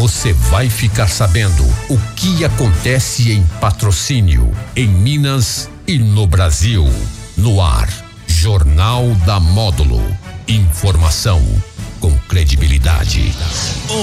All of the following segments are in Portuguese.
Você vai ficar sabendo o que acontece em patrocínio, em Minas e no Brasil. No ar, Jornal da Módulo. Informação com credibilidade.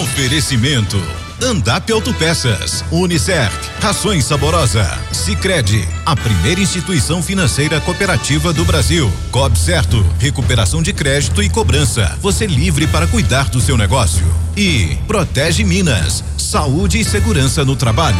Oferecimento. Andap Autopeças, Unicert, Rações Saborosa, Sicredi, a primeira instituição financeira cooperativa do Brasil. Cob Certo, recuperação de crédito e cobrança. Você livre para cuidar do seu negócio. E Protege Minas, saúde e segurança no trabalho.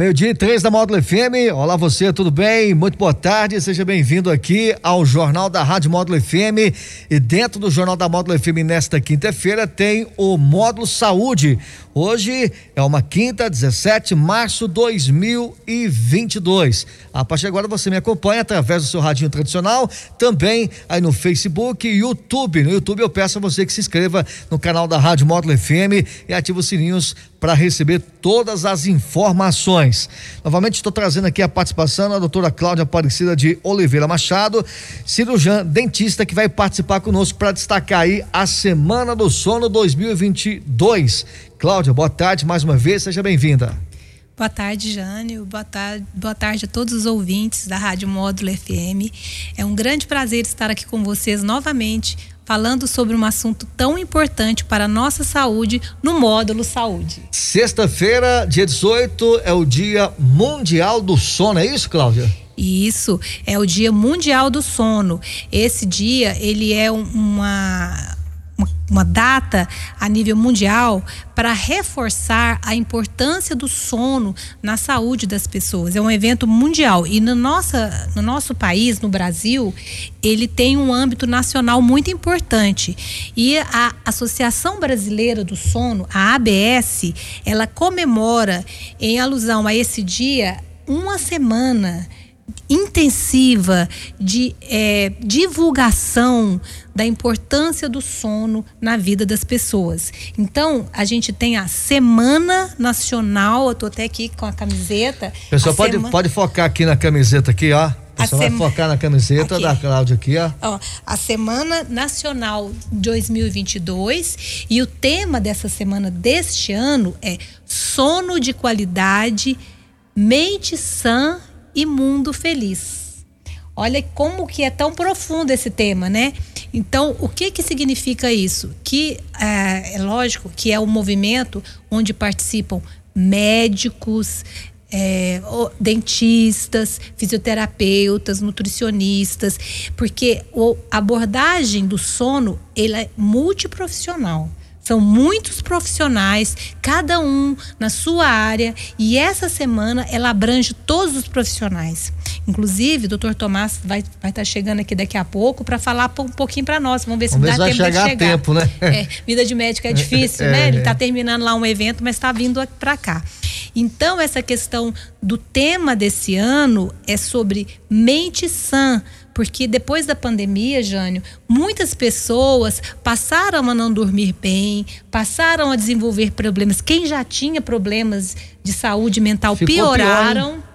Meio-dia e três da Módulo FM. Olá, você, tudo bem? Muito boa tarde, seja bem-vindo aqui ao Jornal da Rádio Módulo FM. E dentro do Jornal da Módulo FM, nesta quinta-feira, tem o Módulo Saúde. Hoje é uma quinta, 17 de março de 2022. A partir de agora você me acompanha através do seu radinho tradicional, também aí no Facebook e YouTube. No YouTube eu peço a você que se inscreva no canal da Rádio Módulo FM e ative os sininhos para receber todas as informações. Novamente estou trazendo aqui a participação da doutora Cláudia Aparecida de Oliveira Machado, cirurgiã dentista que vai participar conosco para destacar aí a Semana do Sono 2022. Cláudia, boa tarde mais uma vez, seja bem-vinda. Boa tarde, Jânio. Boa tarde, boa tarde a todos os ouvintes da Rádio Módulo FM. É um grande prazer estar aqui com vocês novamente, falando sobre um assunto tão importante para a nossa saúde no módulo saúde. Sexta-feira, dia 18, é o Dia Mundial do Sono, é isso, Cláudia? Isso, é o Dia Mundial do Sono. Esse dia, ele é uma uma data a nível mundial para reforçar a importância do sono na saúde das pessoas. É um evento mundial e no, nossa, no nosso país, no Brasil, ele tem um âmbito nacional muito importante. E a Associação Brasileira do Sono, a ABS, ela comemora em alusão a esse dia uma semana intensiva de é, divulgação da importância do sono na vida das pessoas. Então, a gente tem a Semana Nacional, eu tô até aqui com a camiseta. Pessoal, pode, sema... pode focar aqui na camiseta aqui, ó. Você vai focar na camiseta aqui. da Cláudia aqui, ó. ó. A Semana Nacional 2022 e o tema dessa semana deste ano é sono de qualidade, mente sã e mundo feliz. Olha como que é tão profundo esse tema, né? Então, o que que significa isso? Que é, é lógico que é um movimento onde participam médicos, é, dentistas, fisioterapeutas, nutricionistas, porque a abordagem do sono ela é multiprofissional. São muitos profissionais, cada um na sua área, e essa semana ela abrange todos os profissionais. Inclusive, o doutor Tomás vai estar vai tá chegando aqui daqui a pouco para falar um pouquinho para nós. Vamos ver se Vamos dá tempo chegar de chegar. tempo, né? É, vida de médico é difícil, é, né? Ele está terminando lá um evento, mas está vindo para cá. Então, essa questão do tema desse ano é sobre mente sã porque depois da pandemia, Jânio, muitas pessoas passaram a não dormir bem, passaram a desenvolver problemas. Quem já tinha problemas de saúde mental Ficou pioraram. Pior,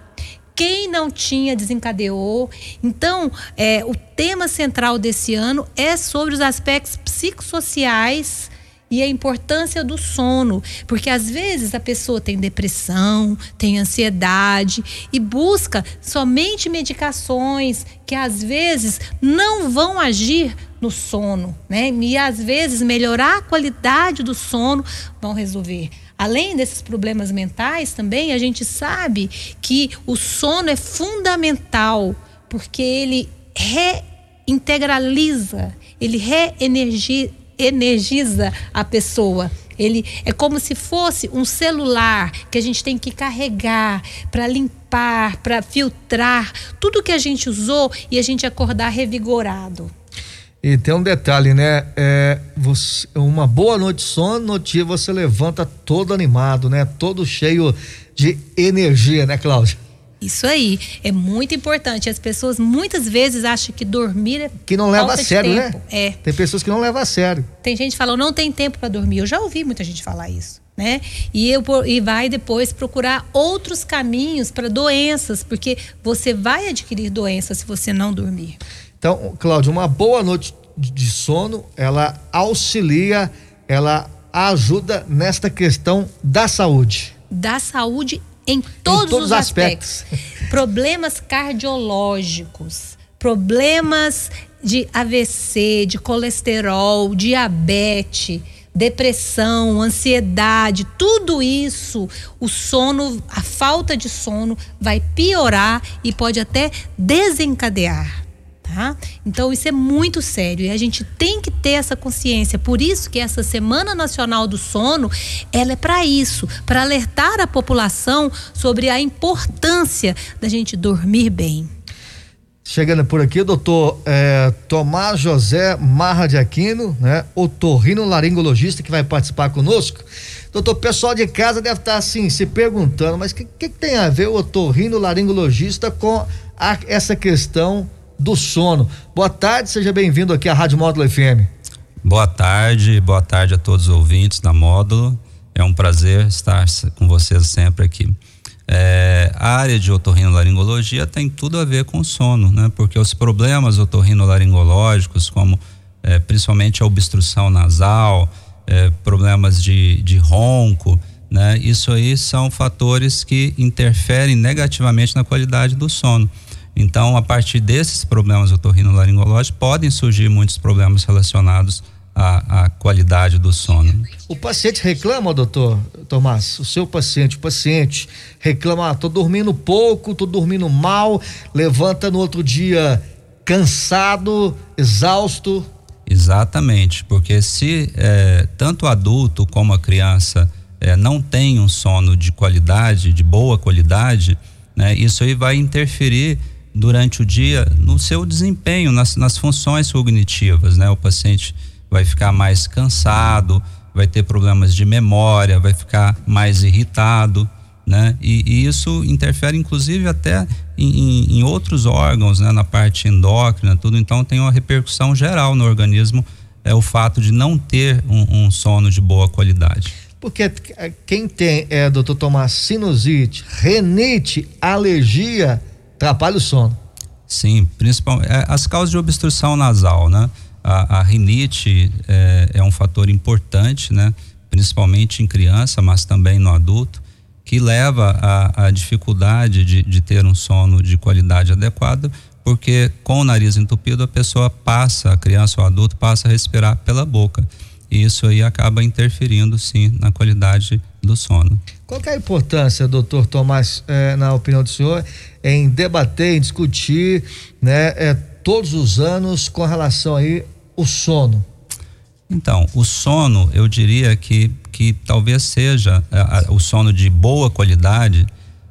quem não tinha desencadeou. Então, é, o tema central desse ano é sobre os aspectos psicossociais e a importância do sono, porque às vezes a pessoa tem depressão, tem ansiedade e busca somente medicações que às vezes não vão agir no sono, né? E às vezes melhorar a qualidade do sono vão resolver. Além desses problemas mentais também, a gente sabe que o sono é fundamental, porque ele reintegraliza, ele reenergiza energiza a pessoa. Ele é como se fosse um celular que a gente tem que carregar para limpar, para filtrar tudo que a gente usou e a gente acordar revigorado. E tem um detalhe, né? É, você, uma boa noite de sono, no dia você levanta todo animado, né? Todo cheio de energia, né, Cláudia? Isso aí, é muito importante. As pessoas muitas vezes acham que dormir é que não leva a sério, né? tempo. né? É. Tem pessoas que não levam a sério. Tem gente que fala, não tem tempo para dormir. Eu já ouvi muita gente falar isso, né? E eu e vai depois procurar outros caminhos para doenças, porque você vai adquirir doenças se você não dormir. Então, Cláudio, uma boa noite de sono, ela auxilia, ela ajuda nesta questão da saúde. Da saúde em todos, em todos os aspectos. aspectos. Problemas cardiológicos, problemas de AVC, de colesterol, diabetes, depressão, ansiedade, tudo isso, o sono, a falta de sono vai piorar e pode até desencadear. Tá? Então isso é muito sério e a gente tem que ter essa consciência. Por isso que essa Semana Nacional do Sono, ela é para isso, para alertar a população sobre a importância da gente dormir bem. Chegando por aqui, doutor é, Tomás José Marra de Aquino, né? Otorrino laringologista que vai participar conosco. Doutor, o pessoal de casa deve estar assim, se perguntando, mas o que, que, que, tem a ver o otorrino laringologista com a, essa questão do sono? Boa tarde, seja bem-vindo aqui à Rádio Módulo FM. Boa tarde, boa tarde a todos os ouvintes da Módulo. É um prazer estar com vocês sempre aqui. É, a área de otorrinolaringologia tem tudo a ver com sono, né? Porque os problemas otorrinolaringológicos, como é, principalmente a obstrução nasal, é, problemas de, de ronco, né? Isso aí são fatores que interferem negativamente na qualidade do sono. Então, a partir desses problemas otorrinolaringológicos, podem surgir muitos problemas relacionados a, a qualidade do sono. O paciente reclama, doutor Tomás, o seu paciente, o paciente reclama, ah, tô dormindo pouco, tô dormindo mal, levanta no outro dia cansado, exausto. Exatamente, porque se é, tanto o adulto como a criança é, não tem um sono de qualidade, de boa qualidade, né, isso aí vai interferir durante o dia no seu desempenho, nas, nas funções cognitivas, né? O paciente vai ficar mais cansado, vai ter problemas de memória, vai ficar mais irritado, né? E, e isso interfere inclusive até em, em, outros órgãos, né? Na parte endócrina, tudo. Então tem uma repercussão geral no organismo é o fato de não ter um, um sono de boa qualidade. Porque quem tem, é, doutor Tomás, sinusite, renite, alergia, atrapalha o sono. Sim, principalmente é, as causas de obstrução nasal, né? A, a rinite é, é, um fator importante, né? Principalmente em criança, mas também no adulto, que leva à dificuldade de, de ter um sono de qualidade adequada, porque com o nariz entupido a pessoa passa, a criança ou adulto passa a respirar pela boca. E isso aí acaba interferindo sim na qualidade do sono. Qual é a importância, doutor Tomás, eh, na opinião do senhor, em debater, em discutir, né, eh, todos os anos com relação aí o sono? Então, o sono, eu diria que, que talvez seja a, a, o sono de boa qualidade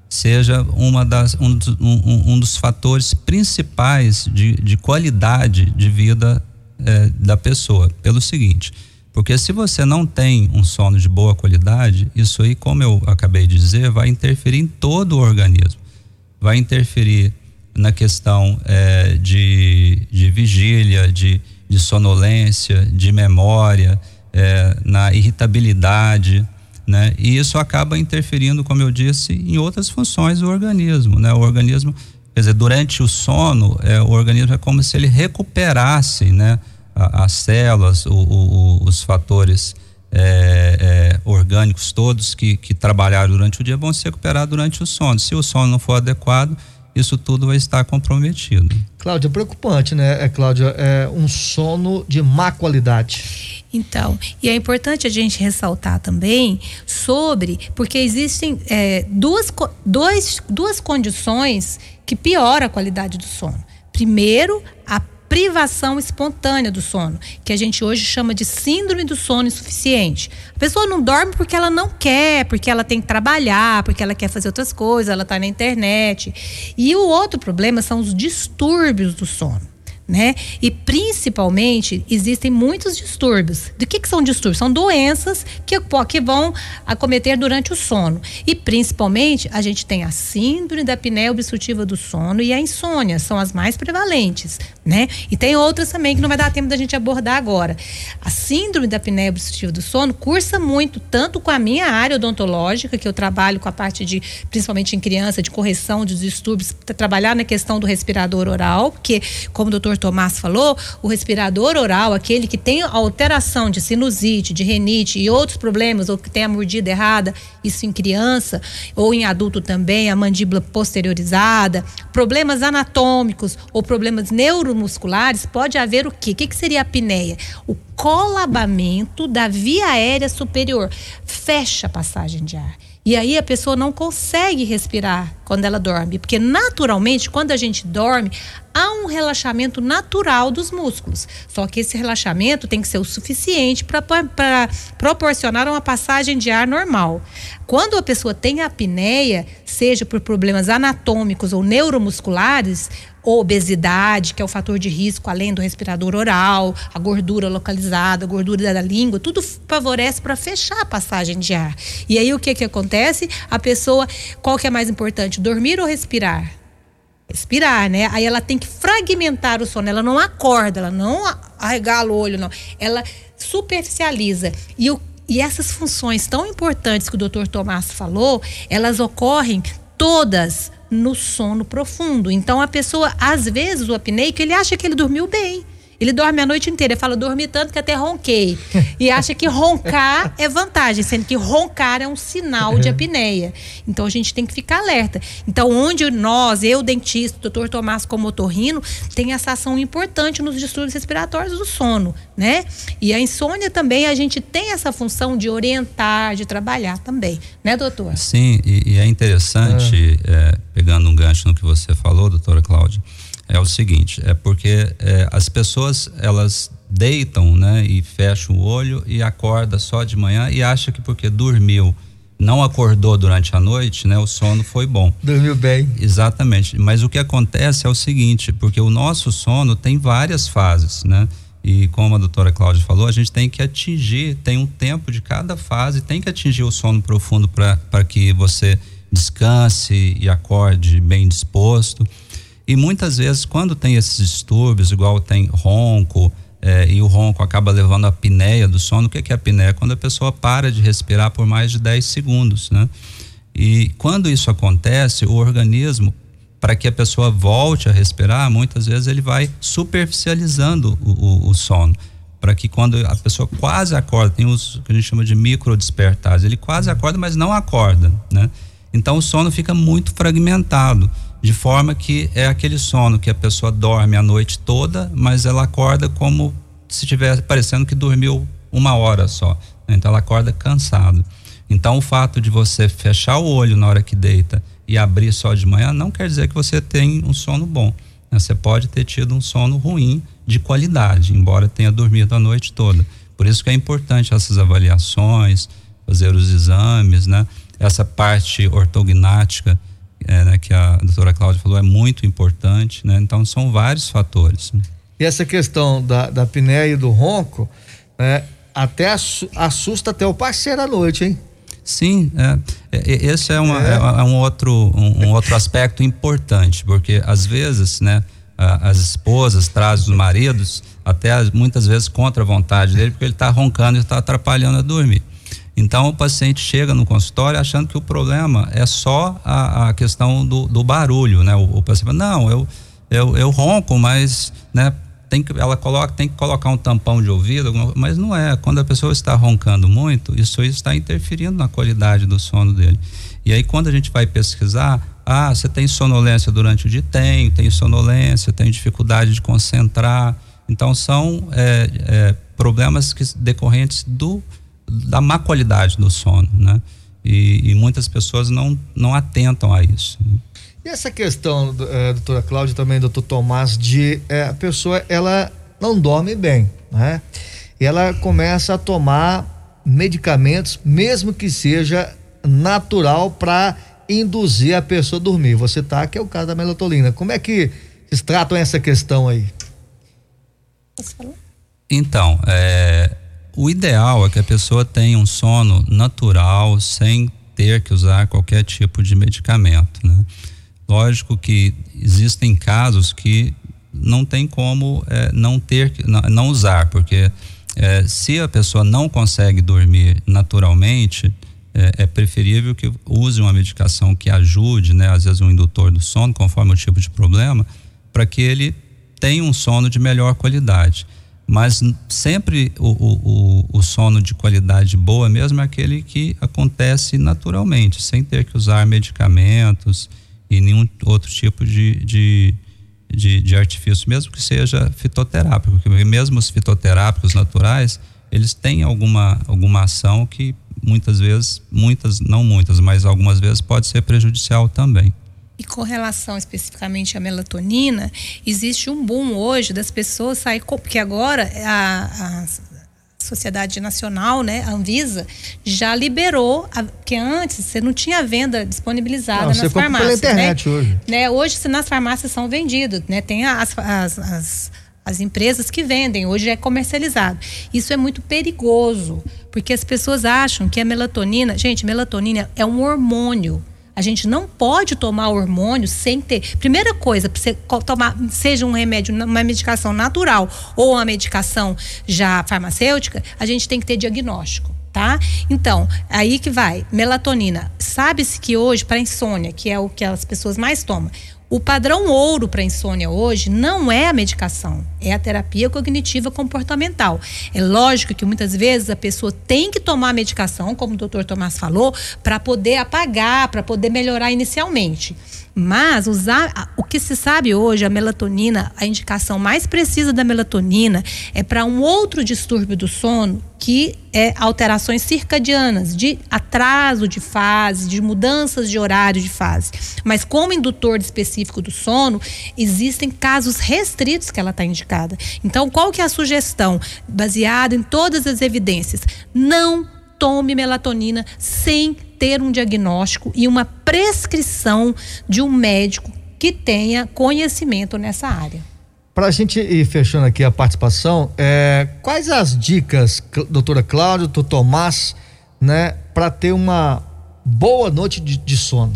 seja uma das, um, um, um dos fatores principais de, de qualidade de vida eh, da pessoa. Pelo seguinte, porque se você não tem um sono de boa qualidade, isso aí, como eu acabei de dizer, vai interferir em todo o organismo. Vai interferir na questão eh, de, de vigília, de de sonolência, de memória, é, na irritabilidade, né? E isso acaba interferindo, como eu disse, em outras funções do organismo, né? O organismo, quer dizer, durante o sono, é, o organismo é como se ele recuperasse, né? A, as células, o, o, os fatores é, é, orgânicos todos que, que trabalharam durante o dia vão se recuperar durante o sono. Se o sono não for adequado, isso tudo vai estar comprometido. Cláudia, preocupante, né, é, Cláudia? É um sono de má qualidade. Então, e é importante a gente ressaltar também sobre, porque existem é, duas, dois, duas condições que pioram a qualidade do sono. Primeiro, a privação espontânea do sono, que a gente hoje chama de síndrome do sono insuficiente. A pessoa não dorme porque ela não quer, porque ela tem que trabalhar, porque ela quer fazer outras coisas, ela está na internet. E o outro problema são os distúrbios do sono né? E principalmente existem muitos distúrbios. Do que, que são distúrbios? São doenças que, que vão acometer durante o sono. E principalmente a gente tem a síndrome da apneia obstrutiva do sono e a insônia, são as mais prevalentes. Né? E tem outras também que não vai dar tempo da gente abordar agora. A síndrome da apneia obstrutiva do sono cursa muito tanto com a minha área odontológica, que eu trabalho com a parte de, principalmente em criança, de correção dos distúrbios, trabalhar na questão do respirador oral, porque, como o doutor Tomás falou, o respirador oral, aquele que tem alteração de sinusite, de renite e outros problemas, ou que tem a mordida errada, isso em criança, ou em adulto também, a mandíbula posteriorizada, problemas anatômicos ou problemas neuro neuromusculares, pode haver o quê? O que, que seria a apneia? O colabamento da via aérea superior. Fecha a passagem de ar. E aí a pessoa não consegue respirar quando ela dorme, porque naturalmente, quando a gente dorme, há um relaxamento natural dos músculos. Só que esse relaxamento tem que ser o suficiente para proporcionar uma passagem de ar normal. Quando a pessoa tem apneia, seja por problemas anatômicos ou neuromusculares, obesidade, que é o fator de risco, além do respirador oral, a gordura localizada, a gordura da língua, tudo favorece para fechar a passagem de ar. E aí o que que acontece? A pessoa, qual que é mais importante, dormir ou respirar? Respirar, né? Aí ela tem que fragmentar o sono, ela não acorda, ela não arregala o olho, não. Ela superficializa. E o e essas funções tão importantes que o doutor Tomás falou, elas ocorrem todas no sono profundo. Então a pessoa, às vezes, o apneico, ele acha que ele dormiu bem. Ele dorme a noite inteira. Ele fala, dormi tanto que até ronquei. E acha que roncar é vantagem, sendo que roncar é um sinal de apneia. Então a gente tem que ficar alerta. Então, onde nós, eu, dentista, doutor Tomás como otorrino, tem essa ação importante nos distúrbios respiratórios do sono, né? E a insônia também, a gente tem essa função de orientar, de trabalhar também, né, doutor? Sim, e, e é interessante, é. É, pegando um gancho no que você falou, doutora Cláudia o seguinte, é porque é, as pessoas elas deitam, né, e fecham o olho e acorda só de manhã e acha que porque dormiu, não acordou durante a noite, né, o sono foi bom. Dormiu bem. Exatamente. Mas o que acontece é o seguinte, porque o nosso sono tem várias fases, né? E como a doutora Cláudia falou, a gente tem que atingir, tem um tempo de cada fase, tem que atingir o sono profundo para que você descanse e acorde bem disposto. E muitas vezes, quando tem esses distúrbios, igual tem ronco, é, e o ronco acaba levando a apneia do sono. O que é, que é a apneia? Quando a pessoa para de respirar por mais de 10 segundos, né? E quando isso acontece, o organismo, para que a pessoa volte a respirar, muitas vezes ele vai superficializando o, o, o sono. Para que quando a pessoa quase acorda, tem os que a gente chama de micro despertares, ele quase acorda, mas não acorda, né? Então o sono fica muito fragmentado de forma que é aquele sono que a pessoa dorme a noite toda, mas ela acorda como se tivesse parecendo que dormiu uma hora só. Né? Então ela acorda cansado. Então o fato de você fechar o olho na hora que deita e abrir só de manhã não quer dizer que você tem um sono bom. Né? Você pode ter tido um sono ruim de qualidade, embora tenha dormido a noite toda. Por isso que é importante essas avaliações, fazer os exames, né? Essa parte ortognática é, né, que a doutora Cláudia falou é muito importante, né? Então são vários fatores. E essa questão da, da apneia e do ronco, né, até assusta até o parceiro à noite, hein? Sim, é, é, esse é, uma, é. é um, outro, um, um, outro aspecto importante, porque às vezes, né, as esposas trazem os maridos até muitas vezes contra a vontade dele, porque ele está roncando e está atrapalhando a dormir. Então o paciente chega no consultório achando que o problema é só a, a questão do, do, barulho, né? O, o paciente fala, não, eu, eu, eu ronco, mas né, tem que, ela coloca, tem que colocar um tampão de ouvido, mas não é. Quando a pessoa está roncando muito, isso está interferindo na qualidade do sono dele. E aí quando a gente vai pesquisar, ah, você tem sonolência durante o dia? Tem, tem sonolência, tem dificuldade de concentrar. Então são é, é, problemas que, decorrentes do da má qualidade do sono, né? E, e muitas pessoas não, não atentam a isso. Né? E essa questão, é, doutora Cláudia, também doutor Tomás, de é, a pessoa ela não dorme bem, né? E ela começa a tomar medicamentos, mesmo que seja natural para induzir a pessoa a dormir. Você tá, que é o caso da melatonina. Como é que vocês tratam essa questão aí? Então, é, o ideal é que a pessoa tenha um sono natural, sem ter que usar qualquer tipo de medicamento, né? Lógico que existem casos que não tem como é, não ter, não, usar, porque é, se a pessoa não consegue dormir naturalmente, é, é, preferível que use uma medicação que ajude, né, às vezes um indutor do sono, conforme o tipo de problema, para que ele tenha um sono de melhor qualidade. Mas sempre o, o, o, sono de qualidade boa mesmo é aquele que acontece naturalmente, sem ter que usar medicamentos e nenhum outro tipo de, de, de, de artifício, mesmo que seja fitoterápico, porque mesmo os fitoterápicos naturais, eles têm alguma, alguma ação que muitas vezes, muitas, não muitas, mas algumas vezes pode ser prejudicial também. E com relação especificamente à melatonina, existe um boom hoje das pessoas sair porque agora a, a Sociedade Nacional, né, a Anvisa, já liberou, a, que antes você não tinha venda disponibilizada não, nas você farmácias. Pela internet né? hoje. Né, hoje nas farmácias são vendidos, né? Tem as, as, as, as empresas que vendem, hoje é comercializado. Isso é muito perigoso, porque as pessoas acham que a melatonina, gente, melatonina é um hormônio a gente não pode tomar hormônio sem ter. Primeira coisa, para você tomar, seja um remédio, uma medicação natural ou uma medicação já farmacêutica, a gente tem que ter diagnóstico. Tá? Então, aí que vai, melatonina. Sabe-se que hoje, para insônia, que é o que as pessoas mais tomam, o padrão ouro para insônia hoje não é a medicação, é a terapia cognitiva comportamental. É lógico que muitas vezes a pessoa tem que tomar a medicação, como o doutor Tomás falou, para poder apagar, para poder melhorar inicialmente. Mas usar o que se sabe hoje, a melatonina, a indicação mais precisa da melatonina é para um outro distúrbio do sono, que é alterações circadianas, de atraso de fase, de mudanças de horário de fase. Mas como indutor específico do sono, existem casos restritos que ela está indicada. Então, qual que é a sugestão? Baseado em todas as evidências, não tome melatonina sem ter um diagnóstico e uma prescrição de um médico que tenha conhecimento nessa área. Para a gente ir fechando aqui a participação, é, quais as dicas, doutora Cláudia, doutor Tomás, né, para ter uma boa noite de, de sono?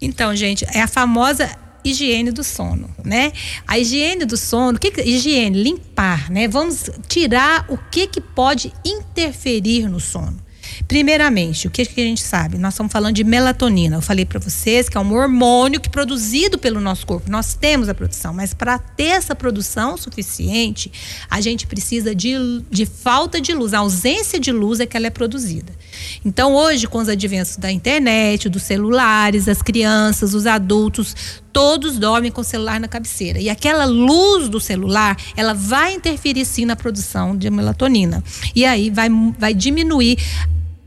Então, gente, é a famosa higiene do sono, né? A higiene do sono, que, que higiene, limpar, né? Vamos tirar o que que pode interferir no sono. Primeiramente, o que, que a gente sabe? Nós estamos falando de melatonina. Eu falei para vocês que é um hormônio que é produzido pelo nosso corpo. Nós temos a produção, mas para ter essa produção suficiente, a gente precisa de, de falta de luz. A ausência de luz é que ela é produzida. Então, hoje, com os adventos da internet, dos celulares, as crianças, os adultos, todos dormem com o celular na cabeceira. E aquela luz do celular, ela vai interferir sim na produção de melatonina. E aí vai, vai diminuir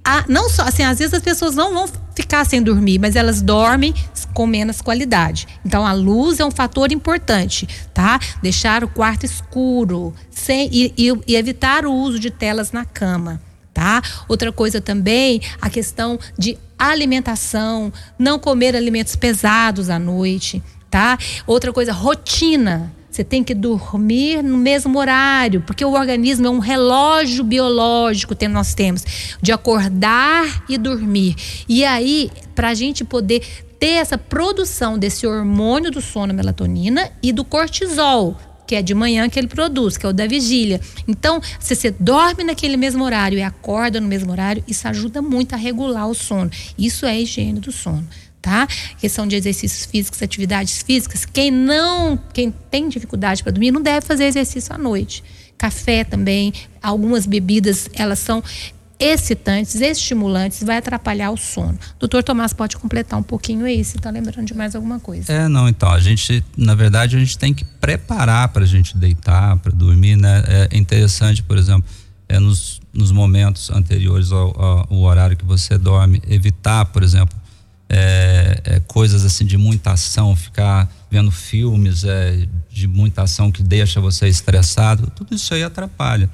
a, não só, assim, às vezes as pessoas não vão ficar sem dormir, mas elas dormem com menos qualidade. Então a luz é um fator importante, tá? Deixar o quarto escuro sem, e, e, e evitar o uso de telas na cama. Tá? Outra coisa também, a questão de alimentação, não comer alimentos pesados à noite, tá? Outra coisa, rotina. Você tem que dormir no mesmo horário, porque o organismo é um relógio biológico que nós temos de acordar e dormir. E aí, para a gente poder ter essa produção desse hormônio do sono, melatonina e do cortisol, que é de manhã que ele produz, que é o da vigília. Então, se você dorme naquele mesmo horário e acorda no mesmo horário, isso ajuda muito a regular o sono. Isso é higiene do sono tá? Questão de exercícios físicos, atividades físicas. Quem não, quem tem dificuldade para dormir, não deve fazer exercício à noite. Café também, algumas bebidas, elas são excitantes, estimulantes, vai atrapalhar o sono. Doutor Tomás pode completar um pouquinho aí, se está lembrando de mais alguma coisa. É, não, então, a gente, na verdade, a gente tem que preparar para a gente deitar, para dormir, né? É interessante, por exemplo, é nos, nos momentos anteriores ao, ao, ao horário que você dorme, evitar, por exemplo, é, é, coisas assim de muita ação, ficar vendo filmes é, de muita ação que deixa você estressado, tudo isso aí atrapalha.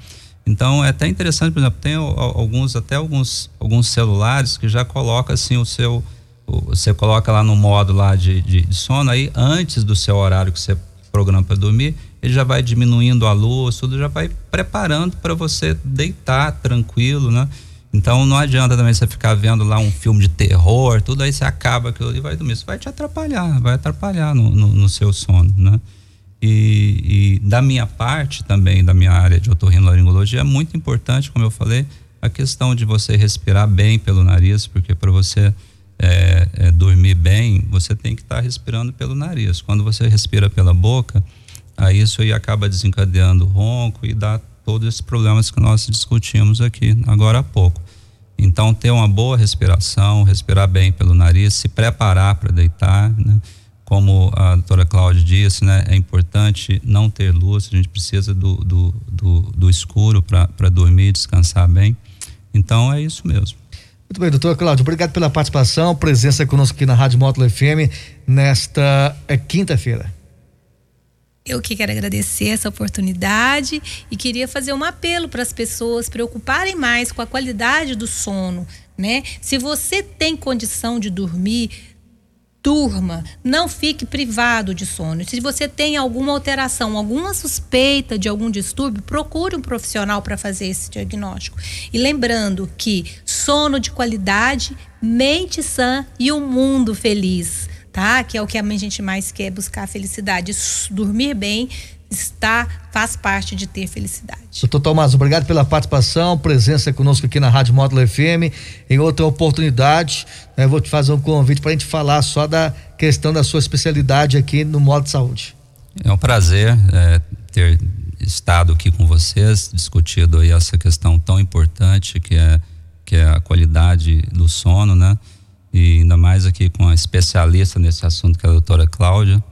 Então é até interessante, por exemplo, tem alguns até alguns alguns celulares que já coloca assim o seu você coloca lá no modo lá de, de, de sono aí antes do seu horário que você programa para dormir, ele já vai diminuindo a luz, tudo já vai preparando para você deitar tranquilo, né? Então não adianta também você ficar vendo lá um filme de terror, tudo aí você acaba aquilo ali vai dormir. Isso vai te atrapalhar, vai atrapalhar no, no, no seu sono, né? E, e, da minha parte também, da minha área de otorrinolaringologia, é muito importante, como eu falei, a questão de você respirar bem pelo nariz, porque para você é, é, dormir bem, você tem que estar tá respirando pelo nariz. Quando você respira pela boca, aí isso aí acaba desencadeando ronco e dá todos esses problemas que nós discutimos aqui agora há pouco. Então, ter uma boa respiração, respirar bem pelo nariz, se preparar para deitar, né? como a doutora Cláudia disse, né, é importante não ter luz, a gente precisa do, do, do, do escuro para dormir descansar bem. Então é isso mesmo. Muito bem, doutora Cláudia, obrigado pela participação, presença conosco aqui na Rádio Módulo FM nesta é, quinta-feira. Eu que quero agradecer essa oportunidade e queria fazer um apelo para as pessoas preocuparem mais com a qualidade do sono, né? Se você tem condição de dormir, durma, não fique privado de sono. Se você tem alguma alteração, alguma suspeita de algum distúrbio, procure um profissional para fazer esse diagnóstico. E lembrando que sono de qualidade, mente sã e um mundo feliz, tá? Que é o que a gente mais quer buscar a felicidade, dormir bem, está faz parte de ter felicidade. Doutor Tomás, obrigado pela participação, presença conosco aqui na Rádio Módulo FM. Em outra oportunidade, né, vou te fazer um convite para a gente falar só da questão da sua especialidade aqui no modo de saúde. É um prazer é, ter estado aqui com vocês, discutido aí essa questão tão importante que é que é a qualidade do sono, né? E ainda mais aqui com a especialista nesse assunto que é a doutora Cláudia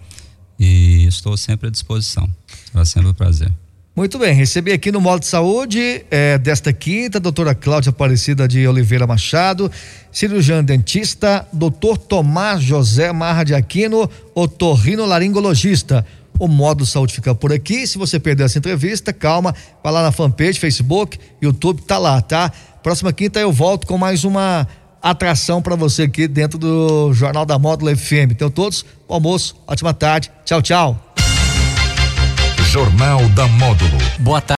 e estou sempre à disposição. Será sempre um prazer. Muito bem, recebi aqui no Modo de Saúde é, desta quinta, a doutora Cláudia Aparecida de Oliveira Machado, cirurgião dentista, doutor Tomás José Marra de Aquino, otorrino laringologista. O Modo Saúde fica por aqui. Se você perdeu essa entrevista, calma, vai lá na fanpage, Facebook, YouTube, tá lá, tá? Próxima quinta eu volto com mais uma atração para você aqui dentro do Jornal da Módulo FM. Então, todos, bom almoço, ótima tarde. Tchau, tchau. Jornal da Módulo. Boa tarde.